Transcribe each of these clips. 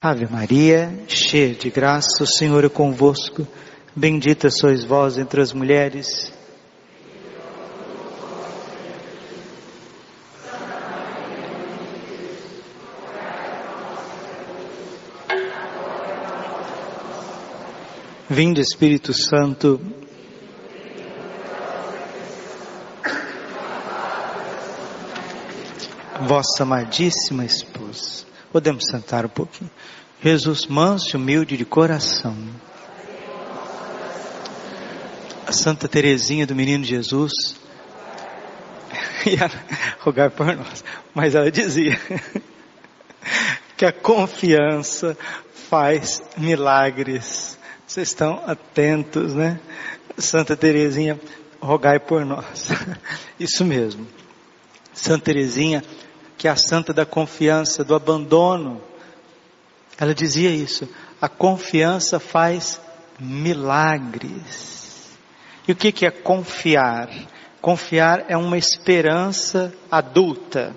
Ave Maria, cheia de graça, o Senhor é convosco. Bendita sois vós entre as mulheres. Vinde Espírito Santo. Vossa amadíssima esposa. Podemos sentar um pouquinho. Jesus manso e humilde de coração. A Santa Teresinha do Menino Jesus ia rogar por nós, mas ela dizia que a confiança faz milagres. Vocês estão atentos, né? Santa Teresinha, rogai por nós. Isso mesmo. Santa Teresinha que é a santa da confiança, do abandono. Ela dizia isso. A confiança faz milagres. E o que, que é confiar? Confiar é uma esperança adulta,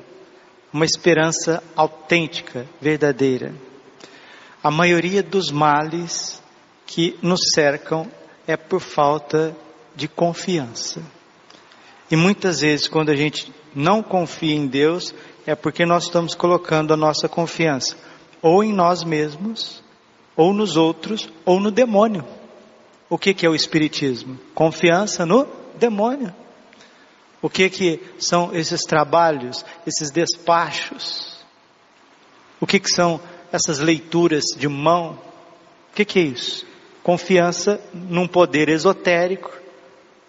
uma esperança autêntica, verdadeira. A maioria dos males que nos cercam é por falta de confiança. E muitas vezes, quando a gente não confia em Deus, é porque nós estamos colocando a nossa confiança ou em nós mesmos, ou nos outros, ou no demônio. O que, que é o Espiritismo? Confiança no demônio. O que, que são esses trabalhos, esses despachos? O que, que são essas leituras de mão? O que, que é isso? Confiança num poder esotérico.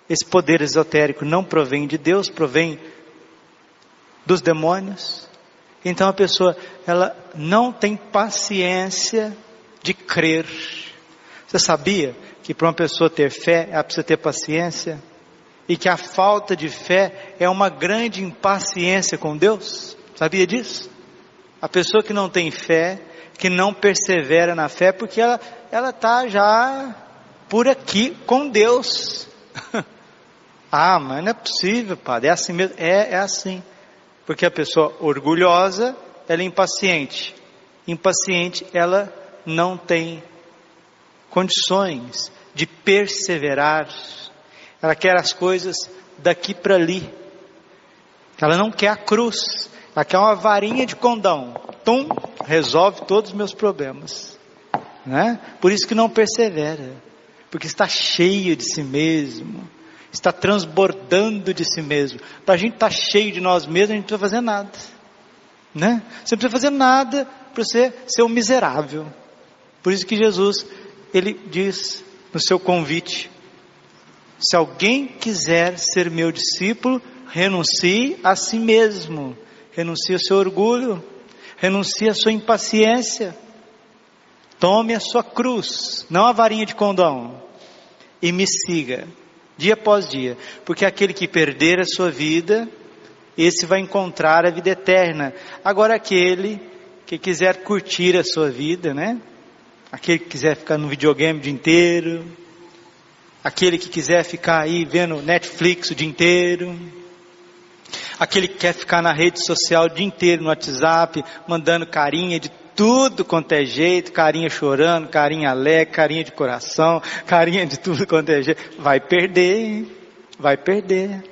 Esse poder esotérico não provém de Deus, provém dos demônios. Então a pessoa, ela não tem paciência de crer. Você sabia que para uma pessoa ter fé, ela precisa ter paciência? E que a falta de fé é uma grande impaciência com Deus? Sabia disso? A pessoa que não tem fé, que não persevera na fé, porque ela ela está já por aqui com Deus. ah, mas não é possível, padre. É assim mesmo? É, é assim. Porque a pessoa orgulhosa, ela é impaciente. Impaciente, ela não tem condições de perseverar. Ela quer as coisas daqui para ali. Ela não quer a cruz. Ela quer uma varinha de condão. Tum, resolve todos os meus problemas. Né? Por isso que não persevera. Porque está cheio de si mesmo está transbordando de si mesmo. Para a gente estar tá cheio de nós mesmos, a gente não precisa fazer nada. Né? Você não precisa fazer nada para você ser um miserável. Por isso que Jesus, ele diz no seu convite: se alguém quiser ser meu discípulo, renuncie a si mesmo, renuncie ao seu orgulho, renuncie à sua impaciência, tome a sua cruz, não a varinha de condão, e me siga dia após dia, porque aquele que perder a sua vida, esse vai encontrar a vida eterna. Agora aquele que quiser curtir a sua vida, né? Aquele que quiser ficar no videogame o dia inteiro, aquele que quiser ficar aí vendo Netflix o dia inteiro, aquele que quer ficar na rede social o dia inteiro no WhatsApp, mandando carinha de tudo quanto é jeito, carinha chorando, carinha alegre, carinha de coração, carinha de tudo quanto é jeito, vai perder, vai perder.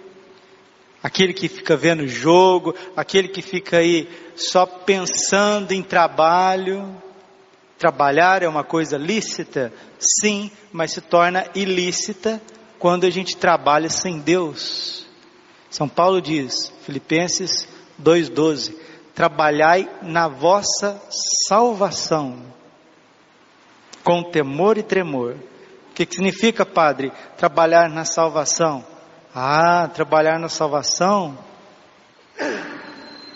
Aquele que fica vendo jogo, aquele que fica aí só pensando em trabalho. Trabalhar é uma coisa lícita? Sim, mas se torna ilícita quando a gente trabalha sem Deus. São Paulo diz, Filipenses 2,12: trabalhai na vossa salvação, com temor e tremor. O que, significa, Padre, trabalhar na salvação? Ah, trabalhar na salvação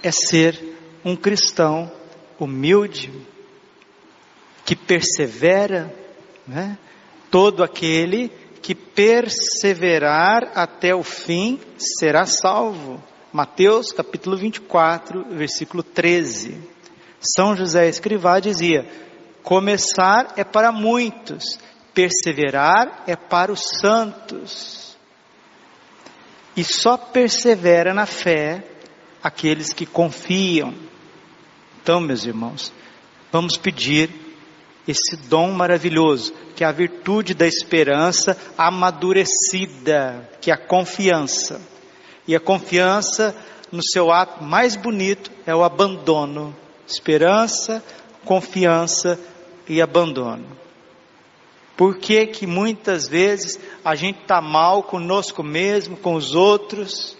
é ser um cristão humilde, que persevera, né? todo aquele que perseverar até o fim será salvo. Mateus capítulo 24, versículo 13. São José Escrivá dizia: Começar é para muitos, perseverar é para os santos. E só persevera na fé aqueles que confiam. Então, meus irmãos, vamos pedir esse dom maravilhoso, que é a virtude da esperança amadurecida, que é a confiança. E a confiança, no seu ato mais bonito, é o abandono. Esperança, confiança e abandono. Por que que muitas vezes a gente está mal conosco mesmo, com os outros?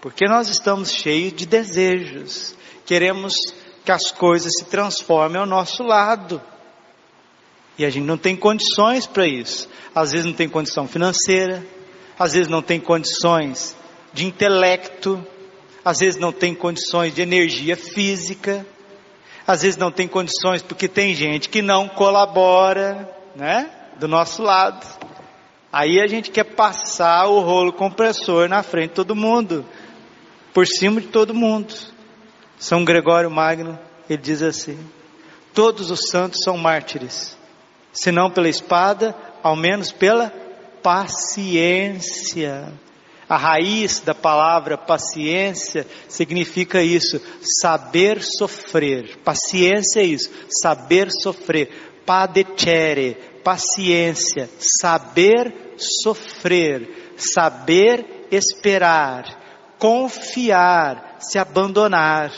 Porque nós estamos cheios de desejos. Queremos que as coisas se transformem ao nosso lado. E a gente não tem condições para isso. Às vezes não tem condição financeira, às vezes não tem condições de intelecto, às vezes não tem condições de energia física, às vezes não tem condições porque tem gente que não colabora, né? Do nosso lado. Aí a gente quer passar o rolo compressor na frente de todo mundo, por cima de todo mundo. São Gregório Magno, ele diz assim: todos os santos são mártires se não pela espada, ao menos pela paciência. A raiz da palavra paciência significa isso, saber sofrer. Paciência é isso, saber sofrer. Padecere, paciência, saber sofrer, saber esperar, confiar, se abandonar.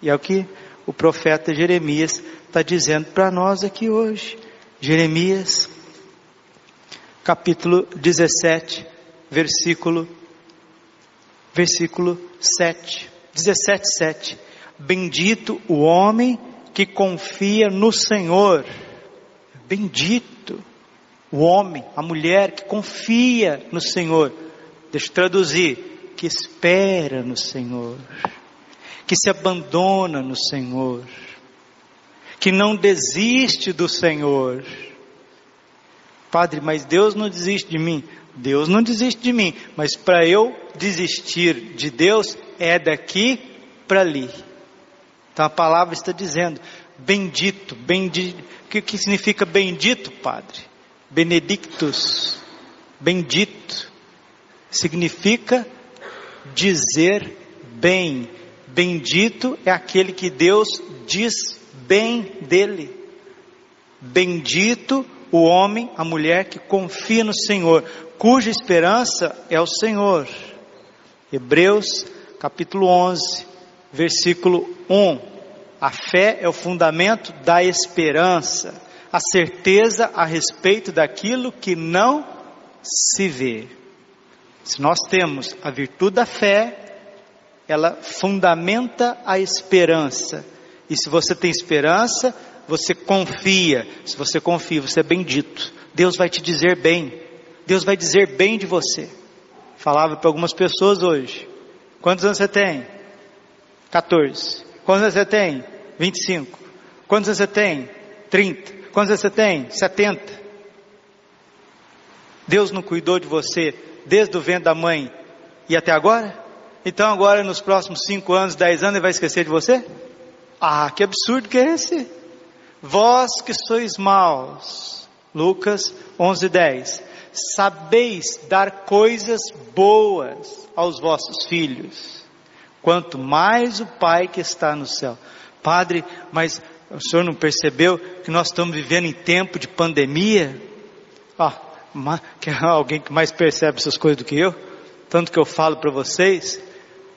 E é o que o profeta Jeremias está dizendo para nós aqui hoje. Jeremias, capítulo 17, versículo, versículo 7. 17, 7. Bendito o homem que confia no Senhor. Bendito o homem, a mulher que confia no Senhor. Deixa eu traduzir. Que espera no Senhor. Que se abandona no Senhor que não desiste do Senhor. Padre, mas Deus não desiste de mim. Deus não desiste de mim, mas para eu desistir de Deus é daqui para ali. Então a palavra está dizendo: bendito, bendito. O que, que significa bendito, Padre? Benedictus, bendito, significa dizer bem. Bendito é aquele que Deus diz bem dele. Bendito o homem, a mulher que confia no Senhor, cuja esperança é o Senhor. Hebreus capítulo 11, versículo 1. A fé é o fundamento da esperança, a certeza a respeito daquilo que não se vê. Se nós temos a virtude da fé, ela fundamenta a esperança e se você tem esperança, você confia. Se você confia, você é bendito. Deus vai te dizer bem. Deus vai dizer bem de você. Falava para algumas pessoas hoje. Quantos anos você tem? 14. Quantos anos você tem? 25. Quantos anos você tem? 30. Quantos anos você tem? 70. Deus não cuidou de você desde o vento da mãe e até agora? Então agora nos próximos 5 anos, 10 anos ele vai esquecer de você? Ah, que absurdo que é esse? Vós que sois maus, Lucas 11:10, sabeis dar coisas boas aos vossos filhos, quanto mais o Pai que está no céu. Padre, mas o senhor não percebeu que nós estamos vivendo em tempo de pandemia? Ah, que é alguém que mais percebe essas coisas do que eu, tanto que eu falo para vocês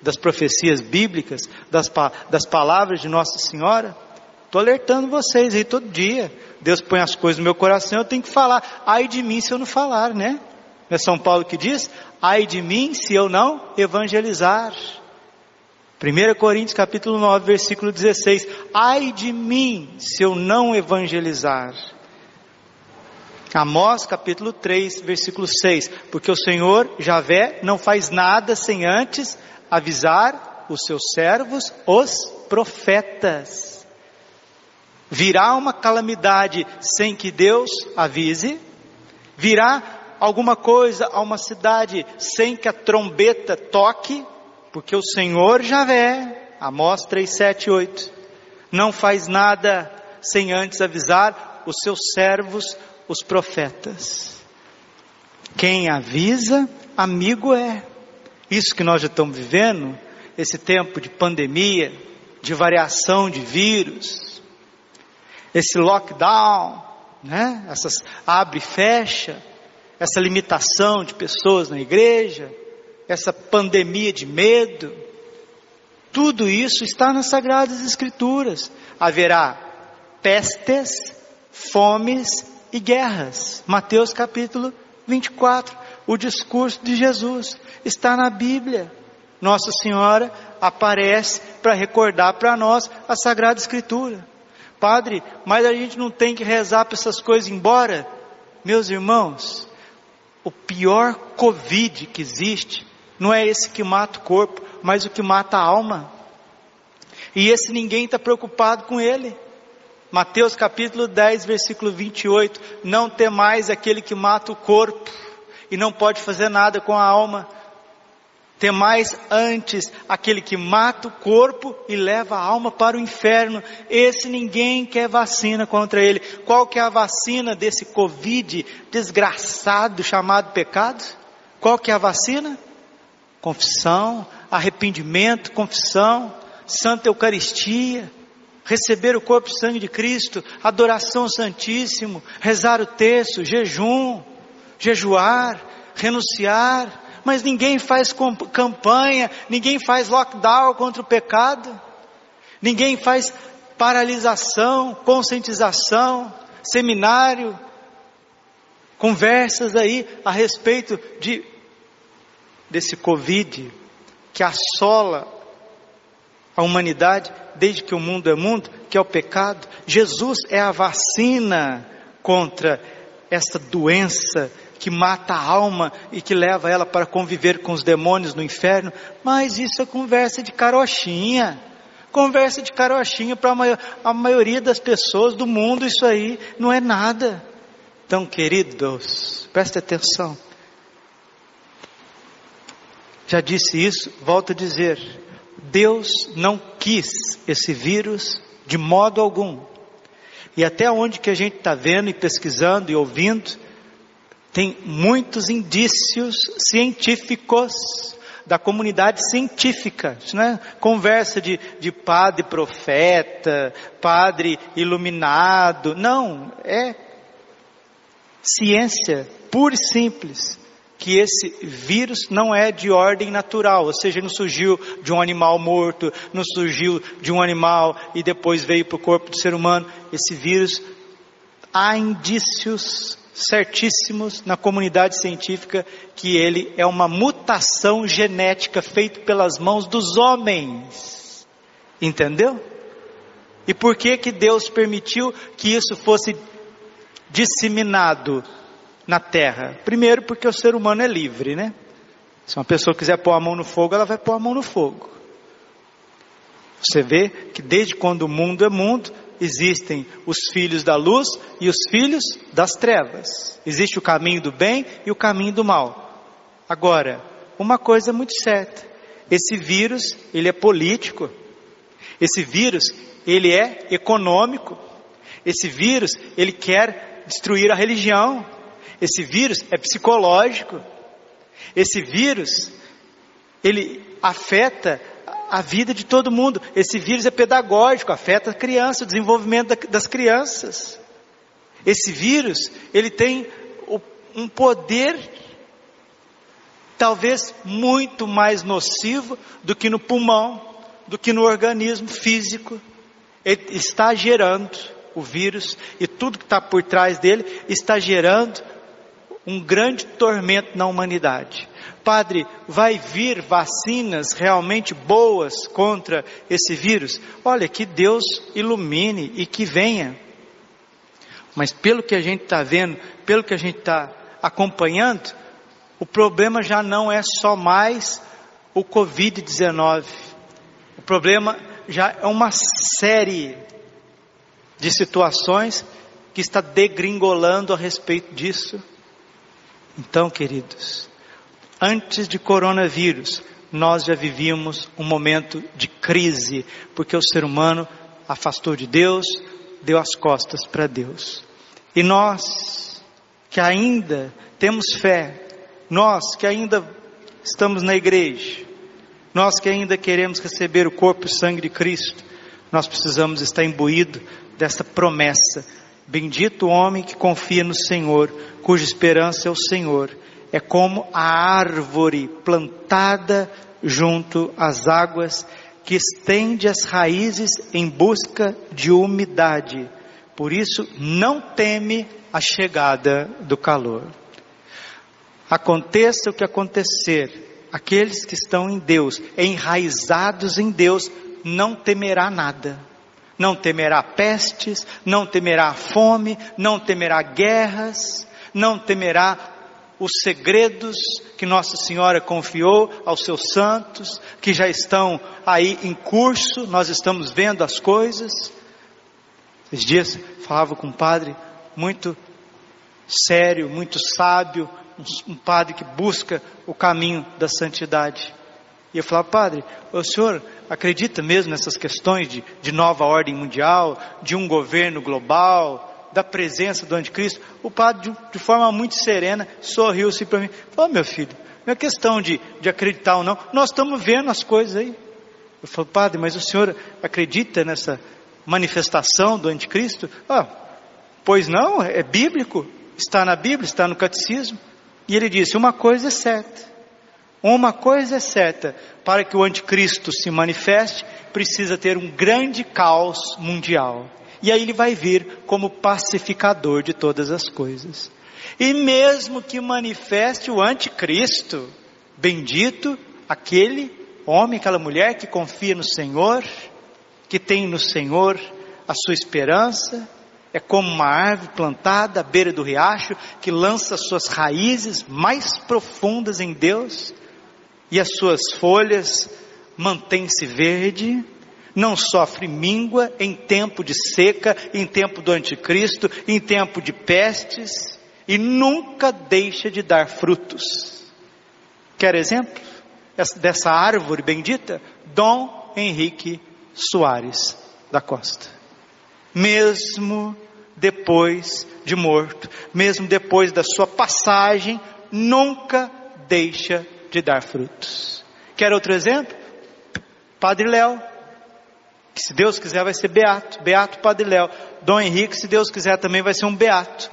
das profecias bíblicas, das, das palavras de Nossa Senhora. Estou alertando vocês aí todo dia. Deus põe as coisas no meu coração, eu tenho que falar. Ai de mim se eu não falar, né? É São Paulo que diz? Ai de mim se eu não evangelizar. 1 Coríntios capítulo 9, versículo 16. Ai de mim se eu não evangelizar. Amós capítulo 3, versículo 6. Porque o Senhor, Javé, não faz nada sem antes avisar os seus servos, os profetas. Virá uma calamidade sem que Deus avise, virá alguma coisa a uma cidade sem que a trombeta toque, porque o Senhor Javé, Amós 3, 7, 8, não faz nada sem antes avisar os seus servos, os profetas. Quem avisa, amigo é. Isso que nós já estamos vivendo, esse tempo de pandemia, de variação de vírus, esse lockdown, né? Essas abre e fecha, essa limitação de pessoas na igreja, essa pandemia de medo, tudo isso está nas sagradas escrituras. Haverá pestes, fomes e guerras. Mateus capítulo 24. O discurso de Jesus está na Bíblia. Nossa Senhora aparece para recordar para nós a Sagrada Escritura. Padre, mas a gente não tem que rezar para essas coisas embora? Meus irmãos, o pior Covid que existe não é esse que mata o corpo, mas o que mata a alma. E esse ninguém está preocupado com ele. Mateus capítulo 10, versículo 28. Não temais aquele que mata o corpo e não pode fazer nada com a alma. Temais antes aquele que mata o corpo e leva a alma para o inferno. Esse ninguém quer vacina contra ele. Qual que é a vacina desse Covid desgraçado chamado pecado? Qual que é a vacina? Confissão, arrependimento, confissão, Santa Eucaristia, receber o corpo e sangue de Cristo, adoração Santíssimo, rezar o texto, jejum, jejuar, renunciar, mas ninguém faz campanha, ninguém faz lockdown contra o pecado, ninguém faz paralisação, conscientização, seminário, conversas aí a respeito de desse Covid que assola a humanidade desde que o mundo é mundo, que é o pecado. Jesus é a vacina contra esta doença que mata a alma e que leva ela para conviver com os demônios no inferno. Mas isso é conversa de carochinha. Conversa de carochinha para a maioria das pessoas do mundo, isso aí não é nada. Então, queridos, preste atenção. Já disse isso, volto a dizer. Deus não quis esse vírus de modo algum. E até onde que a gente está vendo e pesquisando e ouvindo, tem muitos indícios científicos da comunidade científica, isso não é conversa de, de padre profeta, padre iluminado, não, é ciência pura e simples que esse vírus não é de ordem natural, ou seja, não surgiu de um animal morto, não surgiu de um animal e depois veio para o corpo do ser humano. Esse vírus, há indícios certíssimos na comunidade científica que ele é uma mutação genética feita pelas mãos dos homens. Entendeu? E por que que Deus permitiu que isso fosse disseminado na terra? Primeiro, porque o ser humano é livre, né? Se uma pessoa quiser pôr a mão no fogo, ela vai pôr a mão no fogo. Você vê que desde quando o mundo é mundo, existem os filhos da luz e os filhos das trevas. Existe o caminho do bem e o caminho do mal. Agora, uma coisa é muito certa: esse vírus, ele é político. Esse vírus, ele é econômico. Esse vírus, ele quer destruir a religião. Esse vírus é psicológico. Esse vírus, ele afeta a vida de todo mundo. Esse vírus é pedagógico, afeta a criança, o desenvolvimento das crianças. Esse vírus, ele tem um poder talvez muito mais nocivo do que no pulmão, do que no organismo físico. Ele está gerando o vírus e tudo que está por trás dele está gerando um grande tormento na humanidade. Padre, vai vir vacinas realmente boas contra esse vírus? Olha, que Deus ilumine e que venha. Mas pelo que a gente está vendo, pelo que a gente está acompanhando, o problema já não é só mais o Covid-19. O problema já é uma série de situações que está degringolando a respeito disso. Então, queridos, antes de coronavírus, nós já vivíamos um momento de crise, porque o ser humano afastou de Deus, deu as costas para Deus. E nós, que ainda temos fé, nós que ainda estamos na igreja, nós que ainda queremos receber o corpo e sangue de Cristo, nós precisamos estar imbuídos desta promessa. Bendito o homem que confia no Senhor, cuja esperança é o Senhor. É como a árvore plantada junto às águas, que estende as raízes em busca de umidade. Por isso, não teme a chegada do calor. Aconteça o que acontecer, aqueles que estão em Deus, enraizados em Deus, não temerá nada. Não temerá pestes, não temerá fome, não temerá guerras, não temerá os segredos que Nossa Senhora confiou aos seus santos, que já estão aí em curso, nós estamos vendo as coisas. Esses dias falava com um padre muito sério, muito sábio, um, padre que busca o caminho da santidade. E eu falava, padre, o senhor acredita mesmo nessas questões de, de nova ordem mundial, de um governo global, da presença do anticristo? O padre, de, forma muito serena, sorriu-se para mim. Falou, meu filho, não é questão de, de acreditar ou não, nós estamos vendo as coisas aí. Eu falei, padre, mas o senhor acredita nessa manifestação do anticristo? Ah, pois não, é bíblico, está na Bíblia, está no catecismo. E ele disse: Uma coisa é certa, uma coisa é certa, para que o anticristo se manifeste, precisa ter um grande caos mundial. E aí ele vai vir como pacificador de todas as coisas. E mesmo que manifeste o anticristo, bendito aquele homem, aquela mulher que confia no Senhor, que tem no Senhor a sua esperança, é como uma árvore plantada à beira do riacho que lança suas raízes mais profundas em Deus e as suas folhas mantêm-se verde, não sofre míngua em tempo de seca, em tempo do anticristo, em tempo de pestes e nunca deixa de dar frutos. Quer exemplo dessa árvore bendita? Dom Henrique Soares da Costa mesmo depois de morto, mesmo depois da sua passagem, nunca deixa de dar frutos. Quer outro exemplo? Padre Léo, que se Deus quiser vai ser beato, beato Padre Léo. Dom Henrique, se Deus quiser também vai ser um beato,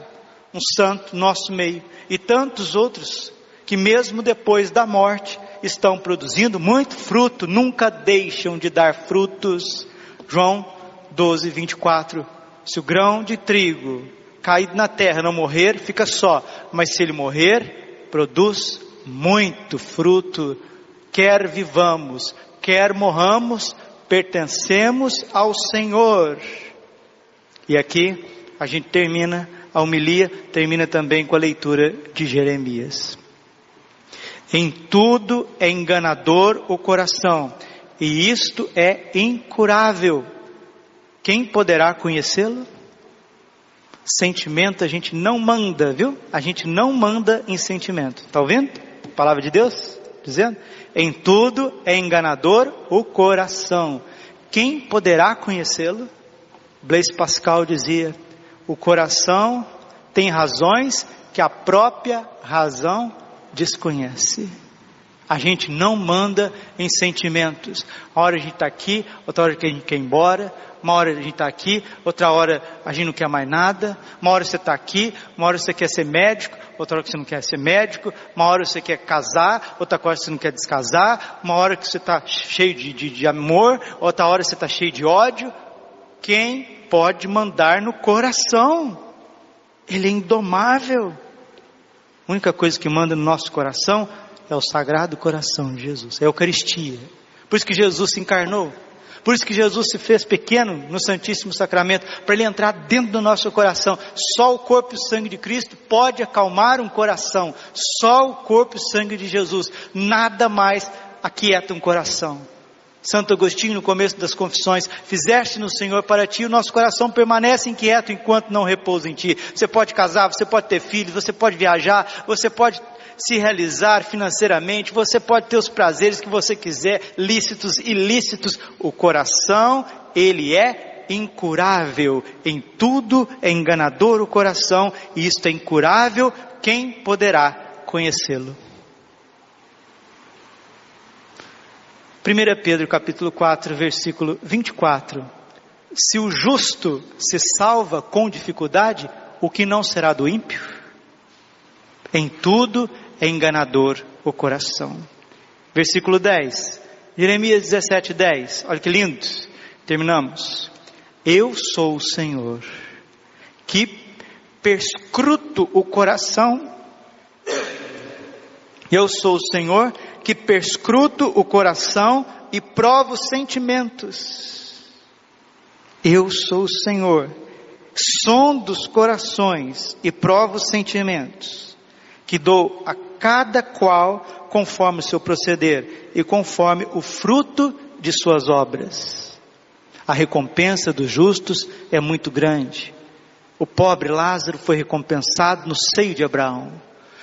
um santo nosso meio. E tantos outros que mesmo depois da morte estão produzindo muito fruto, nunca deixam de dar frutos. João 12, 24. Se o grão de trigo cair na terra não morrer, fica só, mas se ele morrer, produz muito fruto. Quer vivamos, quer morramos, pertencemos ao Senhor. E aqui a gente termina a homilia, termina também com a leitura de Jeremias. Em tudo é enganador o coração, e isto é incurável. Quem poderá conhecê-lo? Sentimento a gente não manda, viu? A gente não manda em sentimento. Está ouvindo? Palavra de Deus dizendo: em tudo é enganador o coração. Quem poderá conhecê-lo? Blaise Pascal dizia: o coração tem razões que a própria razão desconhece. A gente não manda em sentimentos. Uma hora a gente está aqui, outra hora a gente quer ir embora, uma hora a gente está aqui, outra hora a gente não quer mais nada, uma hora você está aqui, uma hora você quer ser médico, outra hora você não quer ser médico, uma hora você quer casar, outra hora você não quer descasar, uma hora que você está cheio de, de, de amor, outra hora você está cheio de ódio. Quem pode mandar no coração? Ele é indomável. A única coisa que manda no nosso coração é o sagrado coração de Jesus, é a Eucaristia. Por isso que Jesus se encarnou. Por isso que Jesus se fez pequeno no Santíssimo Sacramento, para ele entrar dentro do nosso coração. Só o corpo e o sangue de Cristo pode acalmar um coração. Só o corpo e o sangue de Jesus. Nada mais aquieta um coração. Santo Agostinho, no começo das confissões, fizeste no Senhor para ti, o nosso coração permanece inquieto enquanto não repousa em ti. Você pode casar, você pode ter filhos, você pode viajar, você pode se realizar financeiramente, você pode ter os prazeres que você quiser, lícitos, ilícitos. O coração, ele é incurável. Em tudo é enganador o coração, e isto é incurável. Quem poderá conhecê-lo? 1 Pedro capítulo 4, versículo 24. Se o justo se salva com dificuldade, o que não será do ímpio? Em tudo é enganador o coração. Versículo 10. Jeremias 17, 10. Olha que lindo. Terminamos. Eu sou o Senhor que perscruto o coração. Eu sou o Senhor que perscruto o coração e provo os sentimentos. Eu sou o Senhor, som dos corações e provo os sentimentos, que dou a cada qual conforme o seu proceder e conforme o fruto de suas obras. A recompensa dos justos é muito grande. O pobre Lázaro foi recompensado no seio de Abraão.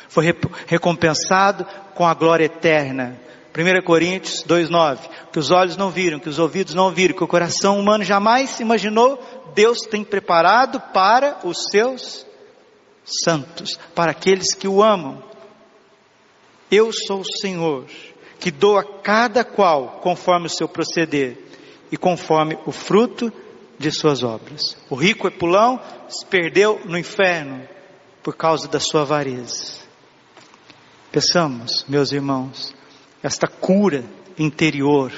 Foi recompensado com a glória eterna. 1 Coríntios 2,9. Que os olhos não viram, que os ouvidos não viram, que o coração humano jamais se imaginou, Deus tem preparado para os seus santos, para aqueles que o amam. Eu sou o Senhor, que dou a cada qual conforme o seu proceder e conforme o fruto de suas obras. O rico Epulão se perdeu no inferno por causa da sua avareza. Peçamos, meus irmãos, esta cura interior,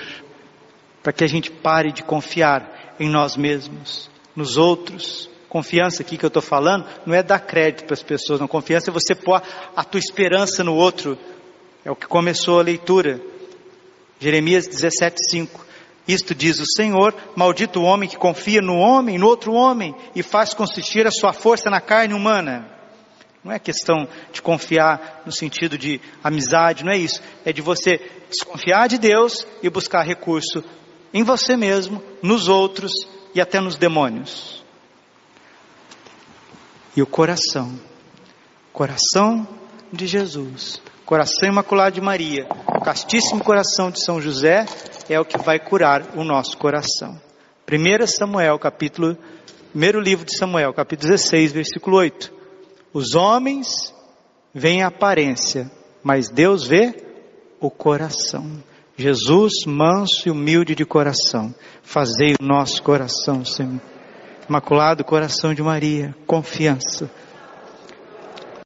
para que a gente pare de confiar em nós mesmos, nos outros. Confiança aqui que eu estou falando não é dar crédito para as pessoas, não. Confiança é você pôr a tua esperança no outro. É o que começou a leitura. Jeremias 17:5. Isto diz o Senhor: Maldito o homem que confia no homem, no outro homem, e faz consistir a sua força na carne humana. Não é questão de confiar no sentido de amizade, não é isso. É de você desconfiar de Deus e buscar recurso em você mesmo, nos outros e até nos demônios. E o coração, coração de Jesus, coração imaculado de Maria, castíssimo coração de São José é o que vai curar o nosso coração. 1 Samuel, capítulo, primeiro livro de Samuel, capítulo 16, versículo 8. Os homens veem a aparência, mas Deus vê o coração. Jesus, manso e humilde de coração, fazei o nosso coração, Senhor. Imaculado coração de Maria, confiança